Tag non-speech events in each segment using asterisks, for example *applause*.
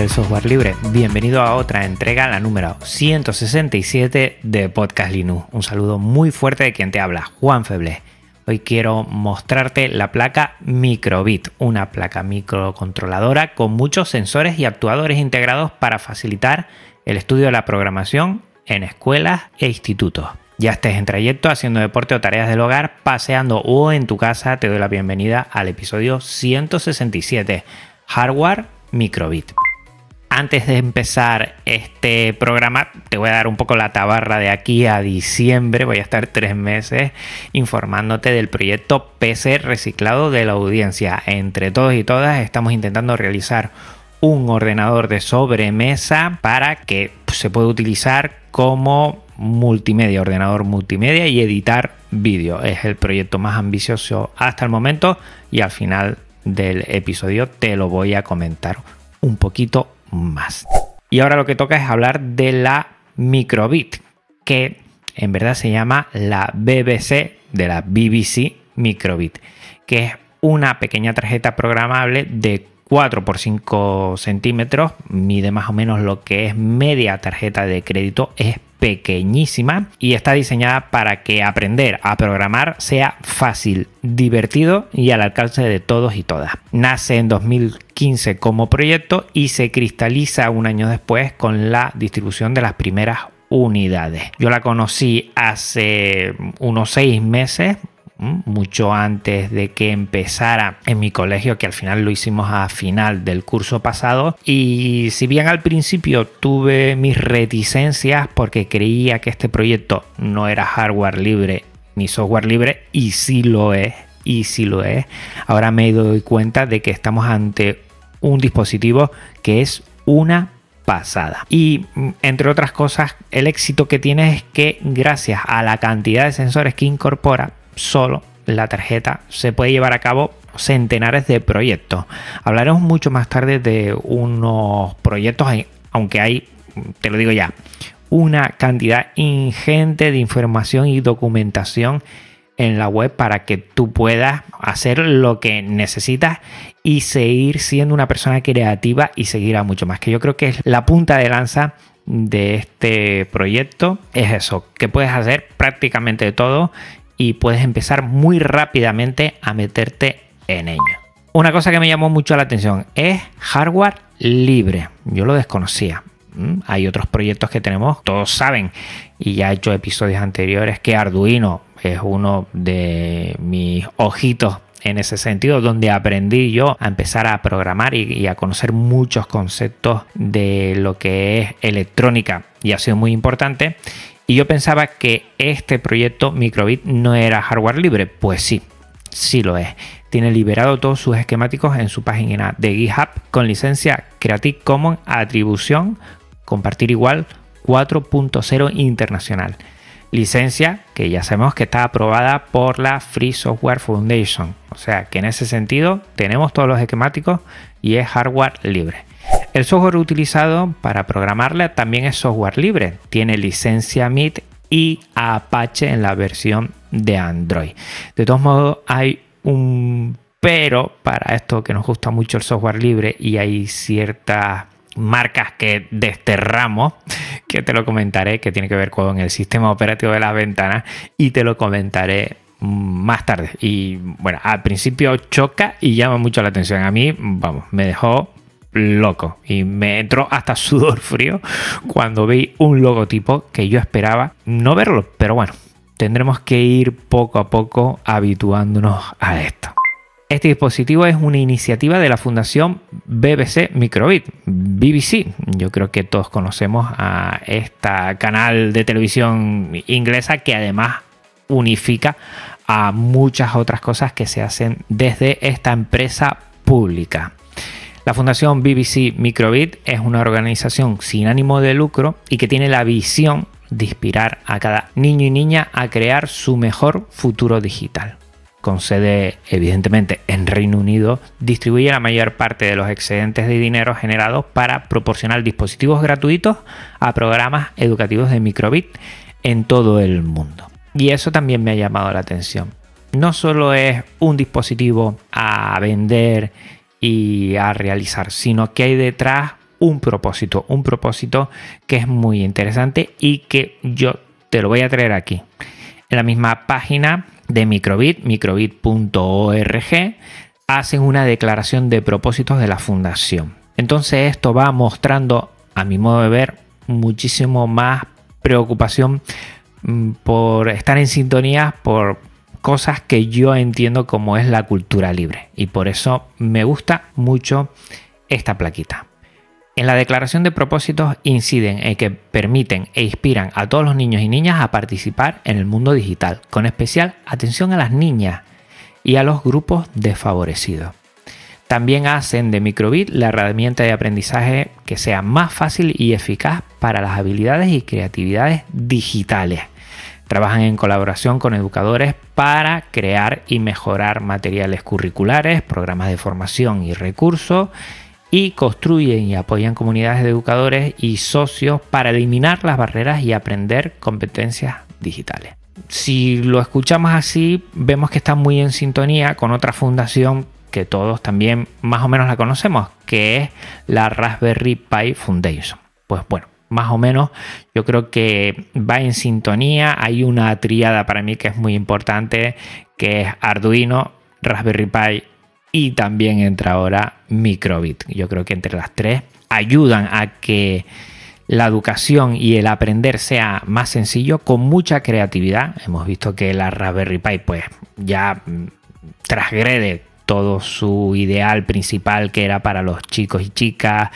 Del software libre, bienvenido a otra entrega, la número 167 de Podcast Linux. Un saludo muy fuerte de quien te habla, Juan Feble. Hoy quiero mostrarte la placa Microbit, una placa microcontroladora con muchos sensores y actuadores integrados para facilitar el estudio de la programación en escuelas e institutos. Ya estés en trayecto haciendo deporte o tareas del hogar, paseando o en tu casa, te doy la bienvenida al episodio 167, Hardware Microbit. Antes de empezar este programa, te voy a dar un poco la tabarra de aquí a diciembre. Voy a estar tres meses informándote del proyecto PC reciclado de la audiencia. Entre todos y todas estamos intentando realizar un ordenador de sobremesa para que se pueda utilizar como multimedia, ordenador multimedia y editar vídeo. Es el proyecto más ambicioso hasta el momento y al final del episodio te lo voy a comentar un poquito más. Y ahora lo que toca es hablar de la microbit, que en verdad se llama la BBC de la BBC Microbit, que es una pequeña tarjeta programable de 4 por 5 centímetros, mide más o menos lo que es media tarjeta de crédito, es pequeñísima y está diseñada para que aprender a programar sea fácil, divertido y al alcance de todos y todas. Nace en 2015 como proyecto y se cristaliza un año después con la distribución de las primeras unidades. Yo la conocí hace unos seis meses, mucho antes de que empezara en mi colegio, que al final lo hicimos a final del curso pasado. Y si bien al principio tuve mis reticencias porque creía que este proyecto no era hardware libre ni software libre, y sí lo es, y sí lo es, ahora me doy cuenta de que estamos ante un dispositivo que es una pasada. Y mm, entre otras cosas, el éxito que tiene es que gracias a la cantidad de sensores que incorpora, solo la tarjeta se puede llevar a cabo centenares de proyectos. Hablaremos mucho más tarde de unos proyectos, aunque hay, te lo digo ya, una cantidad ingente de información y documentación en la web para que tú puedas hacer lo que necesitas y seguir siendo una persona creativa y seguir a mucho más. Que yo creo que es la punta de lanza de este proyecto. Es eso, que puedes hacer prácticamente todo y puedes empezar muy rápidamente a meterte en ello. Una cosa que me llamó mucho la atención es hardware libre. Yo lo desconocía. Mm, hay otros proyectos que tenemos, todos saben, y ya he hecho episodios anteriores, que Arduino es uno de mis ojitos en ese sentido, donde aprendí yo a empezar a programar y, y, a conocer muchos conceptos de lo que es electrónica y ha sido muy importante. Y yo pensaba que este proyecto Microbit no era hardware libre. Pues sí, sí lo es. Tiene liberado todos sus esquemáticos en su página de GitHub con licencia Creative Commons atribución compartir igual 4.0 internacional. Licencia que ya sabemos que está aprobada por la Free Software Foundation. O sea que en ese sentido tenemos todos los esquemáticos y es hardware libre. El software utilizado para programarla también es software libre, tiene licencia MIT y Apache en la versión de Android. De todos modos, hay un pero para esto que nos gusta mucho el software libre y hay ciertas marcas que desterramos, *laughs* que te lo comentaré, que tiene que ver con el sistema operativo de las ventanas y te lo comentaré más tarde. Y bueno, al principio choca y llama mucho la atención. A mí, vamos, me dejó loco y me entró hasta *laughs* sudor frío cuando vi un logotipo que yo esperaba no verlo, pero bueno, tendremos que ir poco a poco habituándonos a esto. Este dispositivo es una iniciativa de la Fundación BBC Microbit, BBC. Yo creo que todos conocemos a este canal de televisión inglesa que además unifica a muchas otras cosas que se hacen desde esta empresa pública. La Fundación BBC Microbit es una organización sin ánimo de lucro y que tiene la visión de inspirar a cada niño y niña a crear su mejor futuro digital. Con sede evidentemente en Reino Unido, distribuye la mayor parte de los excedentes de dinero generados para proporcionar dispositivos gratuitos a programas educativos de Microbit en todo el mundo. Y eso también me ha llamado la atención. No solo es un dispositivo a vender y a realizar, sino que hay detrás un propósito, un propósito que es muy interesante y que yo te lo voy a traer aquí. En la misma página de Microbit, microbit.org, hacen una declaración de propósitos de la fundación. Entonces esto va mostrando, a mi modo de ver, muchísimo más preocupación mm, por estar en sintonía, por cosas que yo entiendo como es la cultura libre. Y por eso me gusta mucho esta plaquita. En la declaración de propósitos inciden en que permiten e inspiran a todos los niños y niñas a participar en el mundo digital, con especial atención a las niñas y a los grupos desfavorecidos. También hacen de Microbit la herramienta de aprendizaje que sea más fácil y eficaz para las habilidades y creatividades digitales Trabajan en colaboración con educadores para crear y mejorar materiales curriculares, programas de formación y recursos y construyen y apoyan comunidades de educadores y socios para eliminar las barreras y aprender competencias digitales. Si lo escuchamos así, vemos que está muy en sintonía con otra fundación que todos también más o menos la conocemos, que es la Raspberry Pi Foundation. Pues bueno, más o menos, yo creo que va en sintonía. Hay una triada para mí que es muy importante, que es Arduino, Raspberry Pi y también entra ahora Microbit. Yo creo que entre las tres ayudan a que la educación y el aprender sea más sencillo con mucha creatividad. Hemos visto que la Raspberry Pi pues ya mm, transgrede todo su ideal principal que era para los chicos y chicas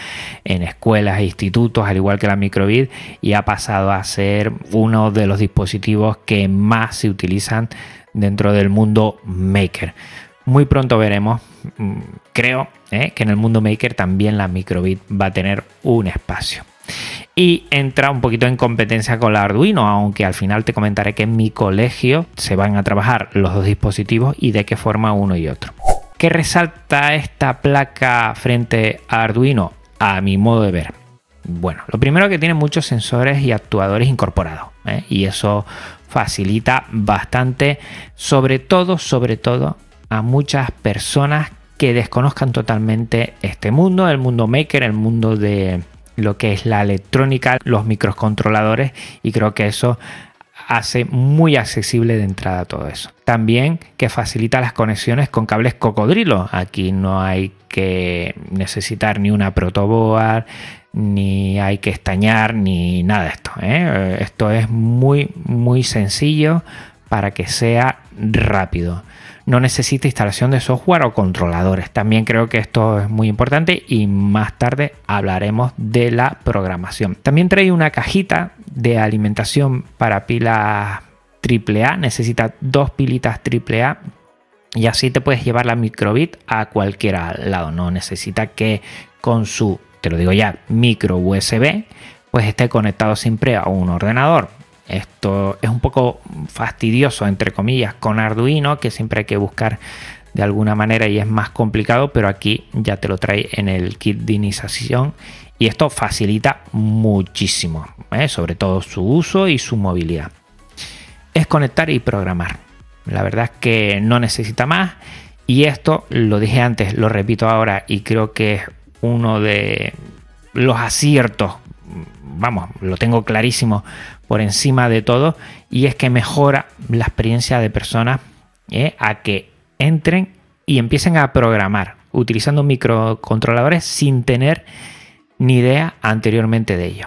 en escuelas e institutos, al igual que la microvid, y ha pasado a ser uno de los dispositivos que más se utilizan dentro del mundo maker. Muy pronto veremos, mm, creo, eh, que en el mundo maker también la microvid va a tener un espacio y entra un poquito en competencia con la Arduino, aunque al final te comentaré que en mi colegio se van a trabajar los dos dispositivos y de qué forma uno y otro. ¿Qué resalta esta placa frente a Arduino? A mi modo de ver. Bueno, lo primero que tiene muchos sensores y actuadores incorporados ¿eh? y eso facilita bastante, sobre todo, sobre todo a muchas personas que desconozcan totalmente este mundo, el mundo maker, el mundo de lo que es la electrónica, los microcontroladores y creo que eso hace muy accesible de entrada todo eso. También que facilita las conexiones con cables cocodrilo. Aquí no hay que necesitar ni una protoboard, ni hay que estañar, ni nada de esto. ¿eh? Esto es muy, muy sencillo para que sea rápido no necesita instalación de software o controladores. También creo que esto es muy importante y más tarde hablaremos de la programación. También trae una cajita de alimentación para pilas AAA. Necesita dos pilitas AAA y así te puedes llevar la microbit a cualquier lado. No necesita que con su, te lo digo ya, micro USB, pues esté conectado siempre a un ordenador. Esto es un poco fastidioso, entre comillas, con Arduino, que siempre hay que buscar de alguna manera y es más complicado, pero aquí ya te lo trae en el kit de iniciación y esto facilita muchísimo, ¿eh? sobre todo su uso y su movilidad. Es conectar y programar. La verdad es que no necesita más y esto lo dije antes, lo repito ahora y creo que es uno de los aciertos, vamos, lo tengo clarísimo por encima de todo y es que mejora la experiencia de personas ¿eh? a que entren y empiecen a programar utilizando microcontroladores sin tener ni idea anteriormente de ello.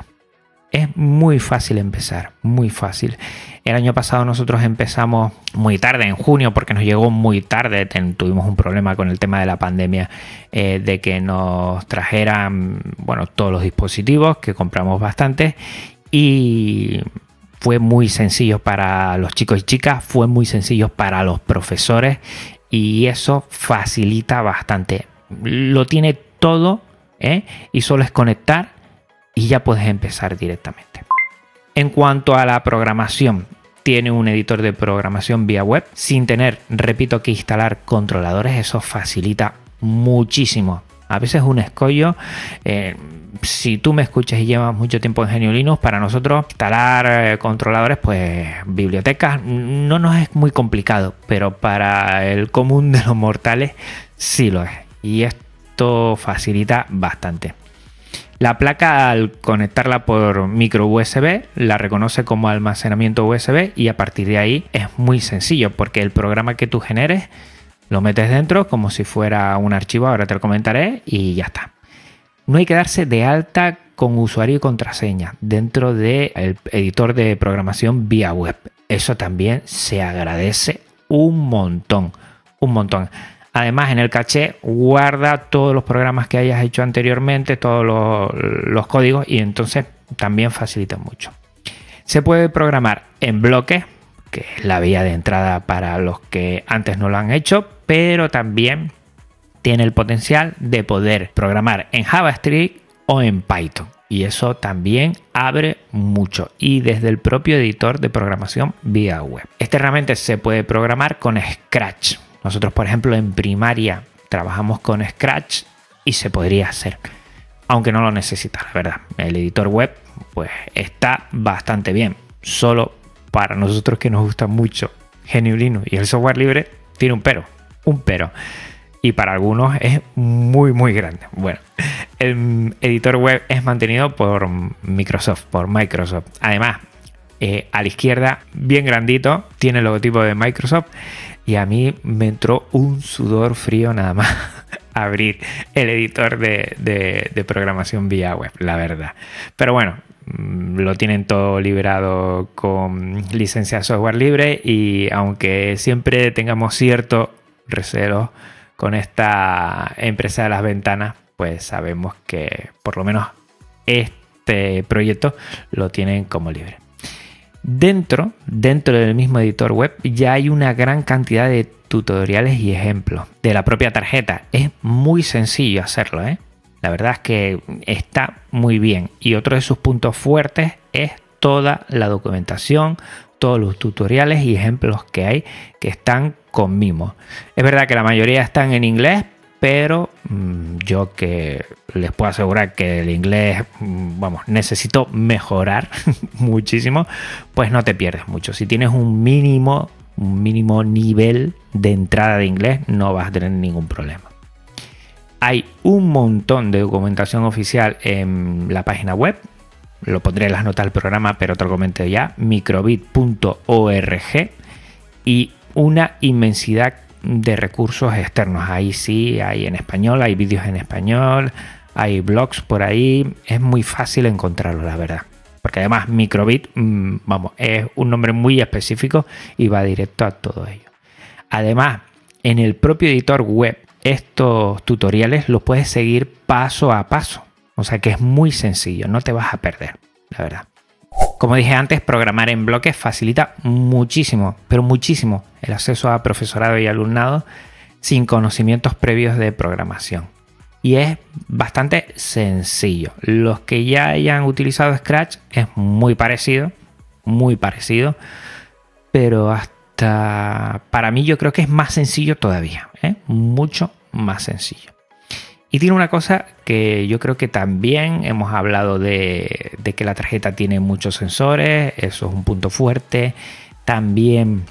Es muy fácil empezar, muy fácil. El año pasado nosotros empezamos muy tarde, en junio, porque nos llegó muy tarde. tuvimos un problema con el tema de la pandemia, eh, de que nos trajeran, bueno, todos los dispositivos, que compramos bastantes, y fue muy sencillo para los chicos y chicas, fue muy sencillo para los profesores y eso facilita bastante lo tiene todo ¿eh? y solo es conectar y ya puedes empezar directamente. En cuanto a la programación, tiene un editor de programación vía web sin tener, repito, que instalar controladores. Eso facilita muchísimo. A veces un escollo. Eh, si tú me escuchas y llevas mucho tiempo en Genio Linux, para nosotros instalar eh, controladores, pues bibliotecas, no nos es muy complicado, pero para el común de los mortales sí lo es. Y esto facilita bastante. La placa al conectarla por micro USB la reconoce como almacenamiento USB y a partir de ahí es muy sencillo porque el programa que tú generes lo metes dentro como si fuera un archivo, ahora te lo comentaré y ya está. No hay que darse de alta con usuario y contraseña dentro del editor de programación vía web. Eso también se agradece un montón, un montón. Además, en el caché guarda todos los programas que hayas hecho anteriormente, todos los, códigos y entonces también facilita mucho. Se puede programar en bloques, que es la vía de entrada para los que antes no lo han hecho, pero también tiene el potencial de poder programar en JavaScript o en Python. Y eso también abre mucho. Y desde el propio editor de programación vía web. Realmente se puede programar con Scratch. Nosotros, por ejemplo, en primaria trabajamos con Scratch y se podría hacer. Aunque no lo necesita, la verdad. El editor web, pues está bastante bien. Solo para nosotros que nos gusta mucho GNU y el software libre, tiene un pero. Un pero. Y para algunos es muy, muy grande. Bueno, el editor web es mantenido por Microsoft, por Microsoft. Además, eh, a la izquierda, bien grandito, tiene el logotipo de Microsoft y a mí me entró un sudor frío nada más *laughs* abrir el editor de, programación vía web, la verdad. Pero bueno, mm, lo tienen todo liberado con licencia de software libre y aunque siempre tengamos cierto recelo con esta empresa de las ventanas, pues sabemos que por lo menos este proyecto lo tienen como libre. Dentro, dentro del mismo editor web ya hay una gran cantidad de tutoriales y ejemplos de la propia tarjeta. Es muy sencillo hacerlo, ¿eh? La verdad es que está muy bien. Y otro de sus puntos fuertes es toda la documentación, todos los tutoriales y ejemplos que hay que están con Mimo. Es verdad que la mayoría están en inglés, pero mm, yo que les puedo asegurar que el inglés, mm, vamos, necesito mejorar *laughs* muchísimo, pues no te pierdes mucho. Si tienes un mínimo, un mínimo nivel de entrada de inglés, no vas a tener ningún problema. Hay un montón de documentación oficial en la página web. Lo pondré en las notas del programa, pero te lo comento ya. microbit.org y una inmensidad de recursos externos. Ahí sí, hay en español, hay vídeos en español, hay blogs por ahí. Es muy fácil encontrarlo, la verdad. Porque además Microbit, mm, vamos, es un nombre muy específico y va directo a todo ello. Además, en el propio editor web, estos tutoriales los puedes seguir paso a paso. O sea que es muy sencillo, no te vas a perder, la verdad. Como dije antes, programar en bloques facilita muchísimo, pero muchísimo, el acceso a profesorado y alumnado sin conocimientos previos de programación. Y es bastante sencillo. Los que ya hayan utilizado Scratch es muy parecido, muy parecido, pero hasta para mí yo creo que es más sencillo todavía, ¿eh? mucho más sencillo. Y tiene una cosa que yo creo que también hemos hablado de, que la tarjeta tiene muchos sensores, eso es un punto fuerte. También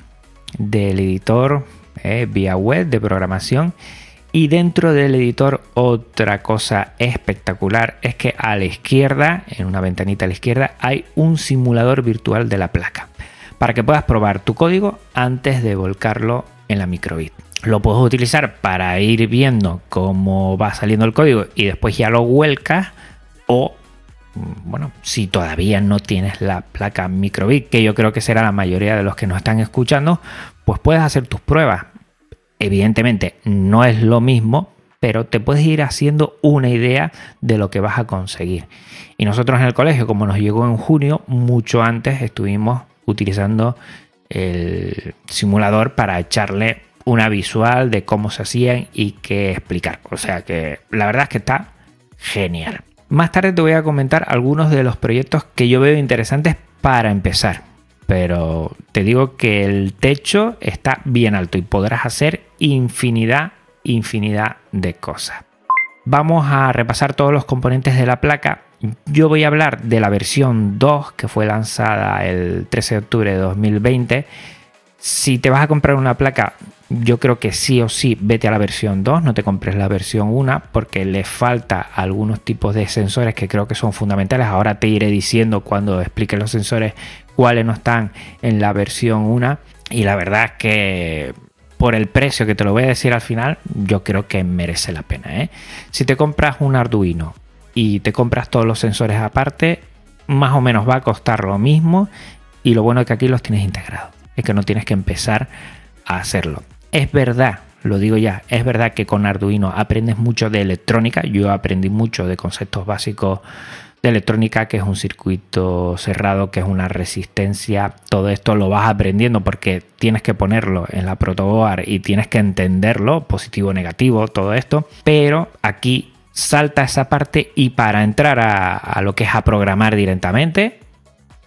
del editor eh, vía web de programación. Y dentro del editor otra cosa espectacular es que a la izquierda, en una ventanita a la izquierda, hay un simulador virtual de la placa para que puedas probar tu código antes de volcarlo en la microbit lo puedes utilizar para ir viendo cómo va saliendo el código y después ya lo vuelcas o mm, bueno, si todavía no tienes la placa microbit, que yo creo que será la mayoría de los que nos están escuchando, pues puedes hacer tus pruebas. Evidentemente no es lo mismo, pero te puedes ir haciendo una idea de lo que vas a conseguir. Y nosotros en el colegio, como nos llegó en junio, mucho antes estuvimos utilizando el simulador para echarle una visual de cómo se hacían y qué explicar. O sea que la verdad es que está genial. Más tarde te voy a comentar algunos de los proyectos que yo veo interesantes para empezar. Pero te digo que el techo está bien alto y podrás hacer infinidad, infinidad de cosas. Vamos a repasar todos los componentes de la placa. Yo voy a hablar de la versión 2 que fue lanzada el 13 de octubre de 2020. Si te vas a comprar una placa, yo creo que sí o sí vete a la versión 2, no te compres la versión 1 porque le falta algunos tipos de sensores que creo que son fundamentales. Ahora te iré diciendo cuando explique los sensores cuáles no están en la versión 1 y la verdad es que por el precio que te lo voy a decir al final, yo creo que merece la pena. ¿eh? Si te compras un Arduino y te compras todos los sensores aparte, más o menos va a costar lo mismo y lo bueno es que aquí los tienes integrados. Es que no tienes que empezar a hacerlo. Es verdad, lo digo ya, es verdad que con Arduino aprendes mucho de electrónica. Yo aprendí mucho de conceptos básicos de electrónica, que es un circuito cerrado, que es una resistencia, todo esto lo vas aprendiendo porque tienes que ponerlo en la protoboard y tienes que entenderlo, positivo, negativo, todo esto, pero aquí salta esa parte y para entrar a, a lo que es a programar directamente,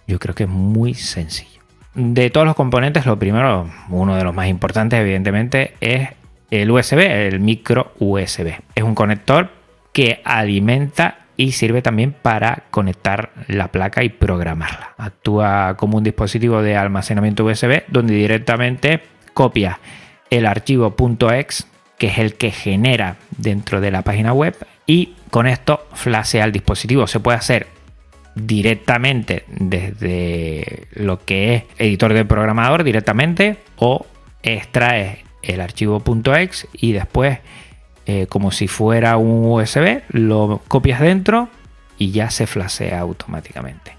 yo creo que es muy sencillo. De todos los componentes, lo primero, uno de los más importantes, evidentemente, es el USB, el micro USB. Es un conector que alimenta y sirve también para conectar la placa y programarla. Actúa como un dispositivo de almacenamiento USB donde directamente copia el archivo .exe que es el que genera dentro de la página web y con esto flashea el dispositivo. Se puede hacer directamente desde lo que es editor de programador directamente o extraes el archivo .exe y después eh, como si fuera un USB, lo copias dentro y ya se flashea automáticamente.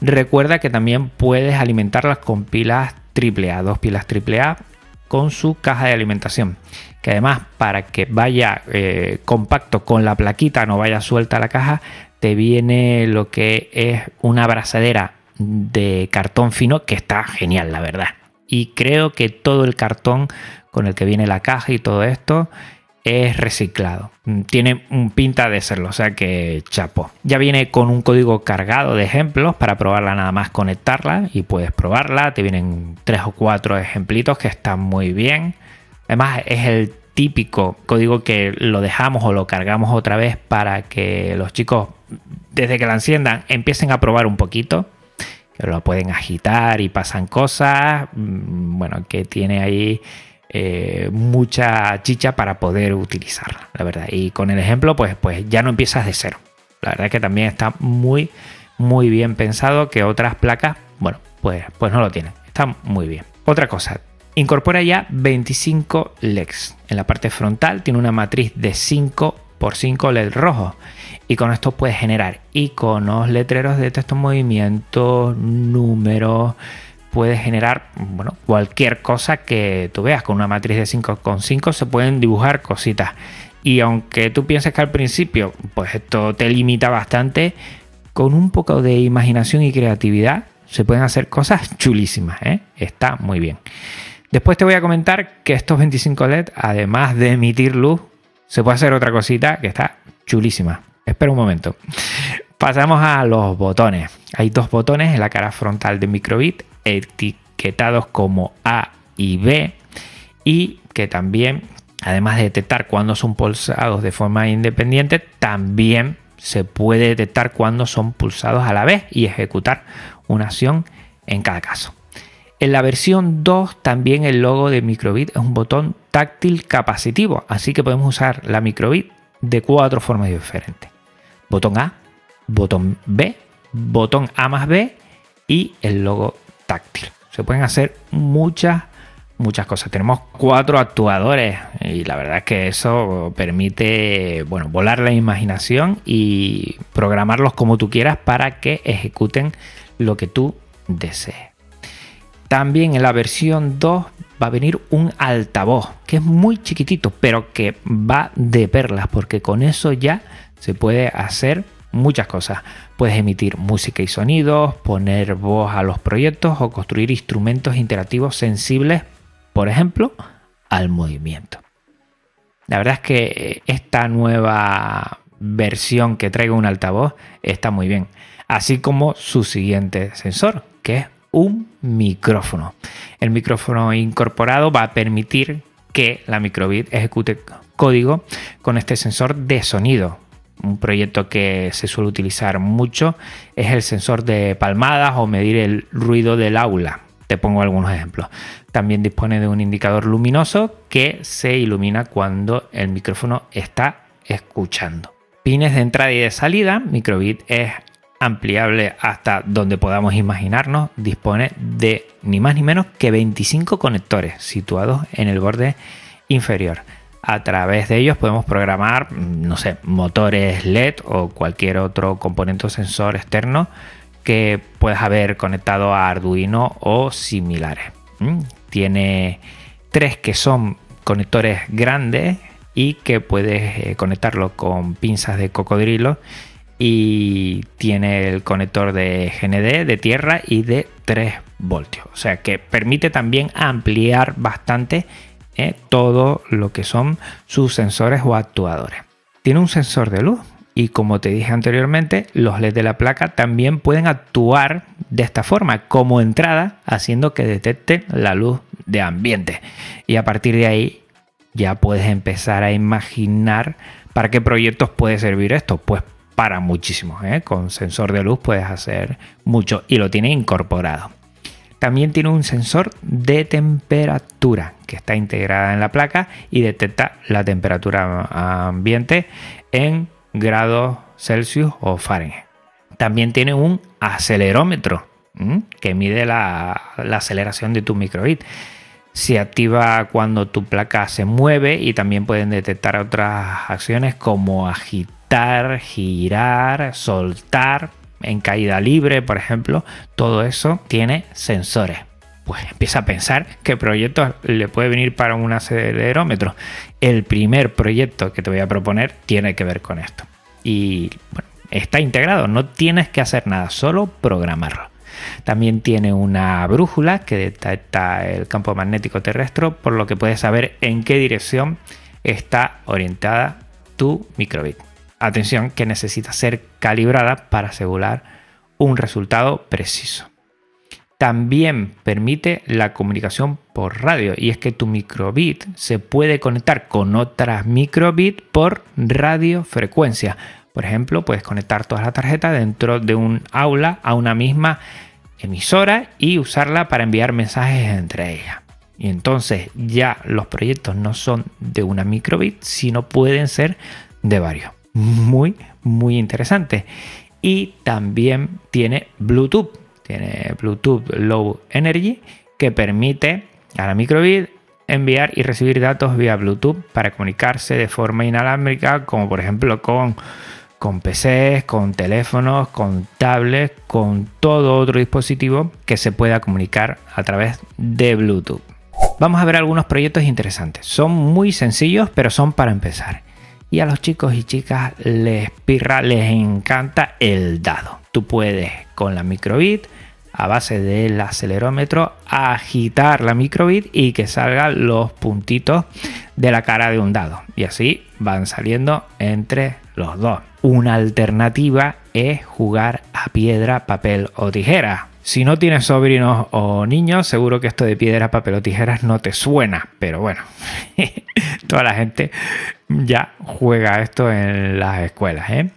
Recuerda que también puedes alimentarlas con pilas AAA, dos pilas AAA con su caja de alimentación. Que además, para que vaya eh, compacto con la plaquita, no vaya suelta la caja, te viene lo que es una abrazadera de cartón fino que está genial, la verdad. Y creo que todo el cartón con el que viene la caja y todo esto es reciclado. Mm, tiene un pinta de serlo, o sea que chapo. Ya viene con un código cargado de ejemplos para probarla nada más conectarla y puedes probarla. Te vienen tres o cuatro ejemplitos que están muy bien. Además es el típico código que lo dejamos o lo cargamos otra vez para que los chicos desde que la enciendan empiecen a probar un poquito. Lo pueden agitar y pasan cosas. Mm, bueno, que tiene ahí eh, mucha chicha para poder utilizarla, la verdad. Y con el ejemplo, pues, pues ya no empiezas de cero. La verdad es que también está muy, muy bien pensado que otras placas, bueno, pues, pues no lo tienen. Está muy bien. Otra cosa, incorpora ya 25 LEDs. En la parte frontal tiene una matriz de 5 por 5 LED rojos. Y con esto puedes generar iconos, letreros de texto movimiento, números, puedes generar bueno, cualquier cosa que tú veas. Con una matriz de 5,5 se pueden dibujar cositas. Y aunque tú pienses que al principio, pues esto te limita bastante, con un poco de imaginación y creatividad se pueden hacer cosas chulísimas. ¿eh? Está muy bien. Después te voy a comentar que estos 25 LED, además de emitir luz, se puede hacer otra cosita que está chulísima. Espera un momento. Pasamos a los botones. Hay dos botones en la cara frontal de Microbit etiquetados como A y B y que también, además de detectar cuando son pulsados de forma independiente, también se puede detectar cuando son pulsados a la vez y ejecutar una acción en cada caso. En la versión 2 también el logo de Microbit es un botón táctil capacitivo, así que podemos usar la Microbit de cuatro formas diferentes. Botón A, botón B, botón A más B y el logo táctil. Se pueden hacer muchas, muchas cosas. Tenemos cuatro actuadores y la verdad es que eso permite, bueno, volar la imaginación y programarlos como tú quieras para que ejecuten lo que tú desees. También en la versión 2 va a venir un altavoz que es muy chiquitito, pero que va de perlas, porque con eso ya se puede hacer muchas cosas. Puedes emitir música y sonidos, poner voz a los proyectos o construir instrumentos interactivos sensibles, por ejemplo, al movimiento. La verdad es que esta nueva versión que traiga un altavoz está muy bien, así como su siguiente sensor, que es un micrófono. El micrófono incorporado va a permitir que la microbit ejecute código con este sensor de sonido. Un proyecto que se suele utilizar mucho es el sensor de palmadas o medir el ruido del aula. Te pongo algunos ejemplos. También dispone de un indicador luminoso que se ilumina cuando el micrófono está escuchando. Pines de entrada y de salida. Microbit es ampliable hasta donde podamos imaginarnos. Dispone de ni más ni menos que 25 conectores situados en el borde inferior. A través de ellos podemos programar, no sé, motores LED o cualquier otro componente o sensor externo que puedas haber conectado a Arduino o similares. Tiene tres que son conectores grandes y que puedes eh, conectarlo con pinzas de cocodrilo y tiene el conector de GND de tierra y de 3 voltios. O sea que permite también ampliar bastante eh, todo lo que son sus sensores o actuadores. Tiene un sensor de luz y como te dije anteriormente, los LEDs de la placa también pueden actuar de esta forma como entrada, haciendo que detecte la luz de ambiente. Y a partir de ahí ya puedes empezar a imaginar para qué proyectos puede servir esto. Pues para muchísimo. ¿eh? Con sensor de luz puedes hacer mucho y lo tiene incorporado. También tiene un sensor de temperatura que está integrada en la placa y detecta la temperatura ambiente en grados Celsius o Fahrenheit. También tiene un acelerómetro que mide la, la aceleración de tu microbit se activa cuando tu placa se mueve y también pueden detectar otras acciones como agitar, girar, soltar en caída libre, por ejemplo. Todo eso tiene sensores. Pues empieza a pensar qué proyecto le puede venir para un acelerómetro. El primer proyecto que te voy a proponer tiene que ver con esto. Y está integrado, no tienes que hacer nada, solo programarlo. También tiene una brújula que detecta el campo magnético terrestre, por lo que puedes saber en qué dirección está orientada tu microbit. Atención que necesita ser calibrada para asegurar un resultado preciso. También permite la comunicación por radio y es que tu microbit se puede conectar con otras microbit por radiofrecuencia. Por ejemplo, puedes conectar todas las tarjetas dentro de un aula a una misma emisora y usarla para enviar mensajes entre ellas. Y entonces ya los proyectos no son de una microbit, sino pueden ser de varios. Muy, muy interesante. Y también tiene Bluetooth. Tiene Bluetooth Low Energy que permite a la microbit enviar y recibir datos vía Bluetooth para comunicarse de forma inalámbrica, como por ejemplo con con PCs, con teléfonos, con tablets, con todo otro dispositivo que se pueda comunicar a través de Bluetooth. Vamos a ver algunos proyectos interesantes. Son muy sencillos, pero son para empezar. Y a los chicos y chicas les pirra, les encanta el dado. Tú puedes con la microbit a base del acelerómetro agitar la microbit y que salgan los puntitos de la cara de un dado. Y así van saliendo entre los dos. Una alternativa es jugar a piedra, papel o tijera. Si no tienes sobrinos o niños, seguro que esto de piedra, papel o tijeras no te suena, pero bueno, *laughs* toda la gente ya juega esto en las escuelas. ¿eh?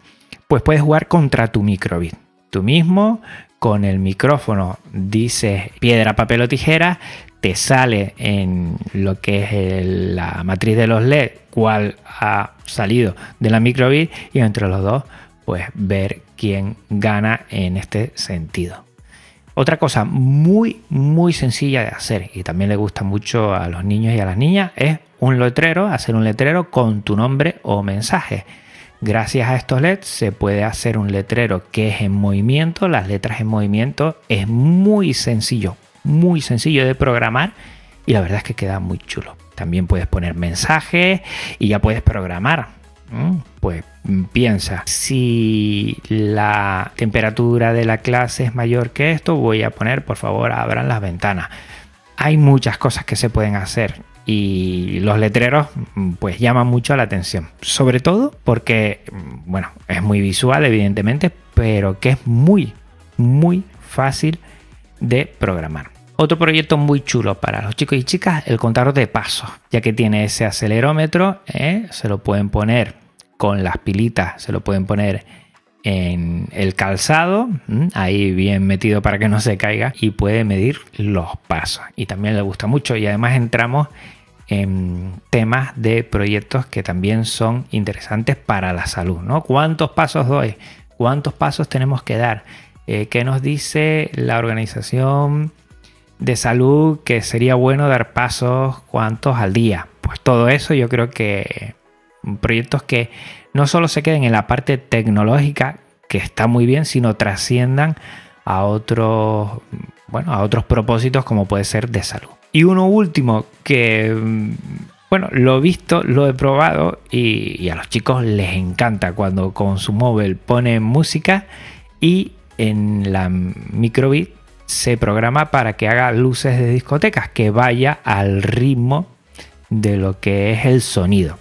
Pues puedes jugar contra tu microbit. Tú mismo, con el micrófono, dices piedra, papel o tijera, te sale en lo que es la matriz de los LED cuál ha salido de la microbit y entre los dos pues ver quién gana en este sentido. Otra cosa muy muy sencilla de hacer y también le gusta mucho a los niños y a las niñas es un letrero, hacer un letrero con tu nombre o mensaje. Gracias a estos LEDs se puede hacer un letrero que es en movimiento, las letras en movimiento, es muy sencillo, muy sencillo de programar y la verdad es que queda muy chulo. También puedes poner mensajes y ya puedes programar. Pues piensa, si la temperatura de la clase es mayor que esto, voy a poner, por favor, abran las ventanas. Hay muchas cosas que se pueden hacer y los letreros pues llaman mucho la atención. Sobre todo porque, bueno, es muy visual evidentemente, pero que es muy, muy fácil de programar. Otro proyecto muy chulo para los chicos y chicas, el contador de pasos, ya que tiene ese acelerómetro, ¿eh? se lo pueden poner con las pilitas, se lo pueden poner en el calzado, ahí bien metido para que no se caiga, y puede medir los pasos. Y también le gusta mucho y además entramos en temas de proyectos que también son interesantes para la salud, ¿no? ¿Cuántos pasos doy? ¿Cuántos pasos tenemos que dar? Eh, ¿Qué nos dice la organización de salud que sería bueno dar pasos cuántos al día? Pues todo eso yo creo que proyectos que no solo se queden en la parte tecnológica, que está muy bien, sino trasciendan a otros, bueno, a otros propósitos como puede ser de salud. Y uno último que, mm, bueno, lo he visto, lo he probado y, a los chicos les encanta cuando con su móvil ponen música y en la microbit se programa para que haga luces de discotecas, que vaya al ritmo de lo que es el sonido.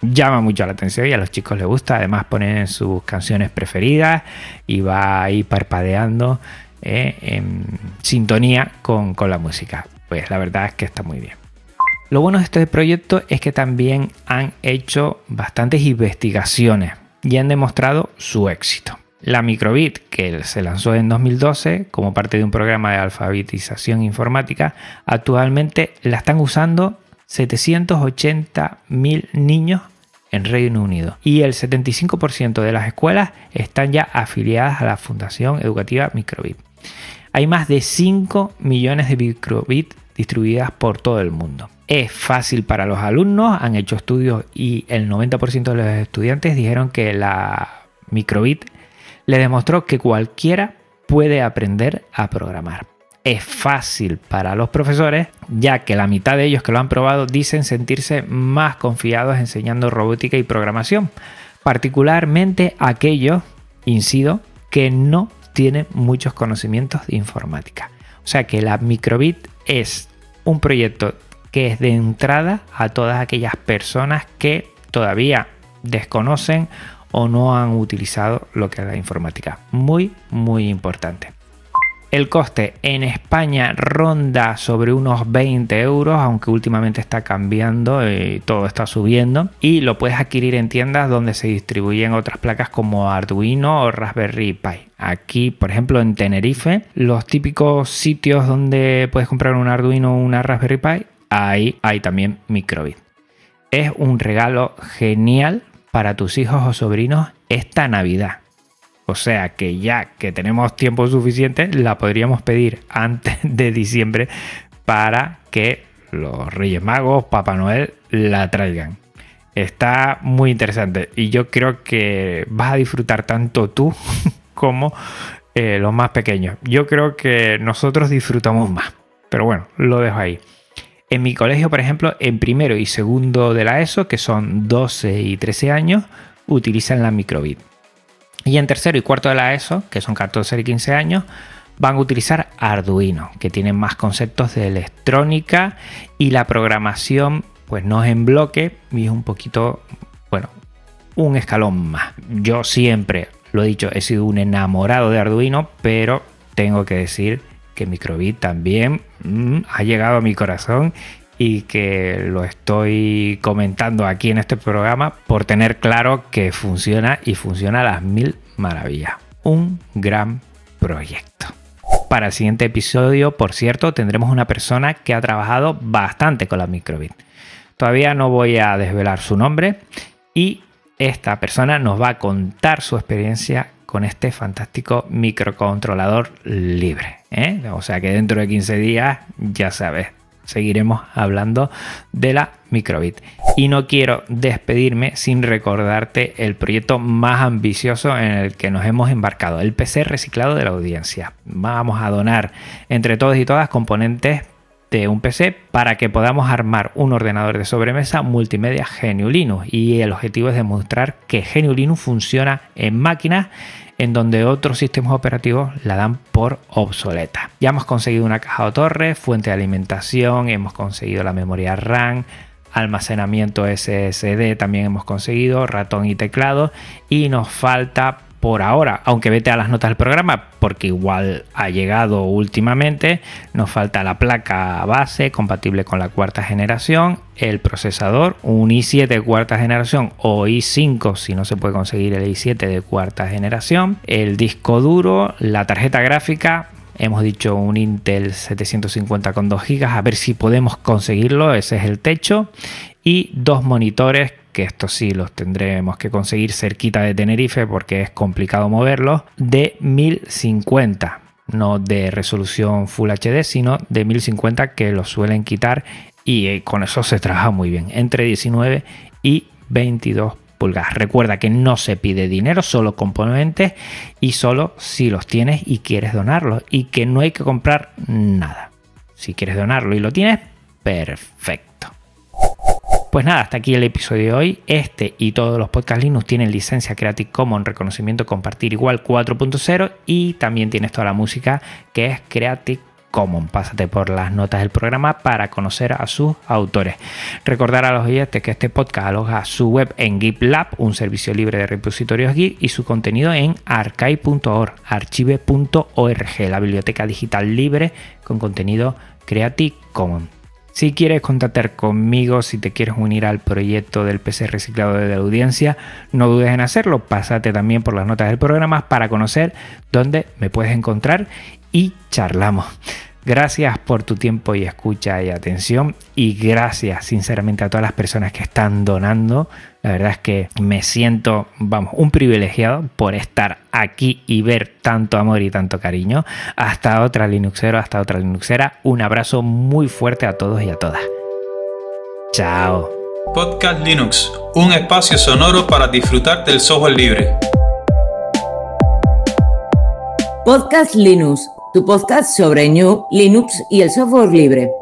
Llama mucho la atención y a los chicos les gusta. Además ponen sus canciones preferidas y va ahí parpadeando eh, en sintonía con la música pues la verdad es que está muy bien. Lo bueno de este proyecto es que también han hecho bastantes investigaciones y han demostrado su éxito. La Microbit, que se lanzó en 2012 como parte de un programa de alfabetización informática, actualmente la están usando 780.000 niños en Reino Unido y el 75% de las escuelas están ya afiliadas a la Fundación Educativa Microbit. Hay más de 5 millones de Microbit distribuidas por todo el mundo. Es fácil para los alumnos, han hecho estudios y el 90% de los estudiantes dijeron que la microbit le demostró que cualquiera puede aprender a programar. Es fácil para los profesores, ya que la mitad de ellos que lo han probado dicen sentirse más confiados enseñando robótica y programación, particularmente aquellos, incido, que no tienen muchos conocimientos de informática. O sea que la microbit es un proyecto que es de entrada a todas aquellas personas que todavía desconocen o no han utilizado lo que es la informática. Muy, muy importante. El coste en España ronda sobre unos 20 euros, aunque últimamente está cambiando y todo está subiendo. Y lo puedes adquirir en tiendas donde se distribuyen otras placas como Arduino o Raspberry Pi. Aquí, por ejemplo, en Tenerife, los típicos sitios donde puedes comprar un Arduino o una Raspberry Pi, ahí hay también microbit. Es un regalo genial para tus hijos o sobrinos esta Navidad o sea que ya que tenemos tiempo suficiente, la podríamos pedir antes *laughs* de diciembre para que los Reyes Magos, Papá Noel, la traigan. Está muy interesante y yo creo que vas a disfrutar tanto tú *laughs* como eh, los más pequeños. Yo creo que nosotros disfrutamos más, pero bueno, lo dejo ahí. En mi colegio, por ejemplo, en primero y segundo de la ESO, que son 12 y 13 años, utilizan la microbit. Y en tercero y cuarto de la ESO, que son 14 y 15 años, van a utilizar Arduino, que tienen más conceptos de electrónica y la programación pues no es en bloque y es un poquito, bueno, un escalón más. Yo siempre, lo he dicho, he sido un enamorado de Arduino, pero tengo que decir que Microbit también mm, ha llegado a mi corazón y que lo estoy comentando aquí en este programa por tener claro que funciona y funciona a las mil maravillas. Un gran proyecto. Para el siguiente episodio, por cierto, tendremos una persona que ha trabajado bastante con la microbit. Todavía no voy a desvelar su nombre y esta persona nos va a contar su experiencia con este fantástico microcontrolador libre. ¿eh? O sea que dentro de 15 días, ya sabes, seguiremos hablando de la microbit. Y no quiero despedirme sin recordarte el proyecto más ambicioso en el que nos hemos embarcado, el PC reciclado de la audiencia. Vamos a donar entre todos y todas componentes de un PC para que podamos armar un ordenador de sobremesa multimedia GNU Linux y el objetivo es demostrar que GNU Linux funciona en máquinas en donde otros sistemas operativos la dan por obsoleta. Ya hemos conseguido una caja o torre, fuente de alimentación, hemos conseguido la memoria RAM, almacenamiento SSD también hemos conseguido, ratón y teclado y nos falta por ahora, aunque vete a las notas del programa, porque igual ha llegado últimamente, nos falta la placa base compatible con la cuarta generación, el procesador, un i7 de cuarta generación o i5 si no se puede conseguir el i7 de cuarta generación, el disco duro, la tarjeta gráfica, hemos dicho un Intel 750 con 2 GB, a ver si podemos conseguirlo, ese es el techo, y dos monitores que estos sí los tendremos que conseguir cerquita de Tenerife porque es complicado moverlos, de 1050, no de resolución Full HD, sino de 1050 que los suelen quitar y eh, con eso se trabaja muy bien, entre 19 y 22 pulgadas. Recuerda que no se pide dinero, solo componentes y solo si los tienes y quieres donarlos y que no hay que comprar nada. Si quieres donarlo y lo tienes, perfecto. Pues nada, hasta aquí el episodio de hoy. Este y todos los podcast Linux tienen licencia Creative Commons reconocimiento compartir igual 4.0 y también tienes toda la música que es Creative Commons. Pásate por las notas del programa para conocer a sus autores. Recordar a los oyentes que este podcast aloja su web en GitLab, un servicio libre de repositorios Git, y su contenido en archive.org, archive.org, la biblioteca digital libre con contenido Creative Commons. Si quieres contactar conmigo, si te quieres unir al proyecto del PC reciclado de la audiencia, no dudes en hacerlo. Pásate también por las notas del programa para conocer dónde me puedes encontrar y charlamos. Gracias por tu tiempo y escucha y atención y gracias sinceramente a todas las personas que están donando. La verdad es que me siento, vamos, un privilegiado por estar aquí y ver tanto amor y tanto cariño. Hasta otra Linuxero, hasta otra Linuxera. Un abrazo muy fuerte a todos y a todas. Chao. Podcast Linux, un espacio sonoro para disfrutar del software libre. Podcast Linux tu podcast sobre New, Linux y el software libre.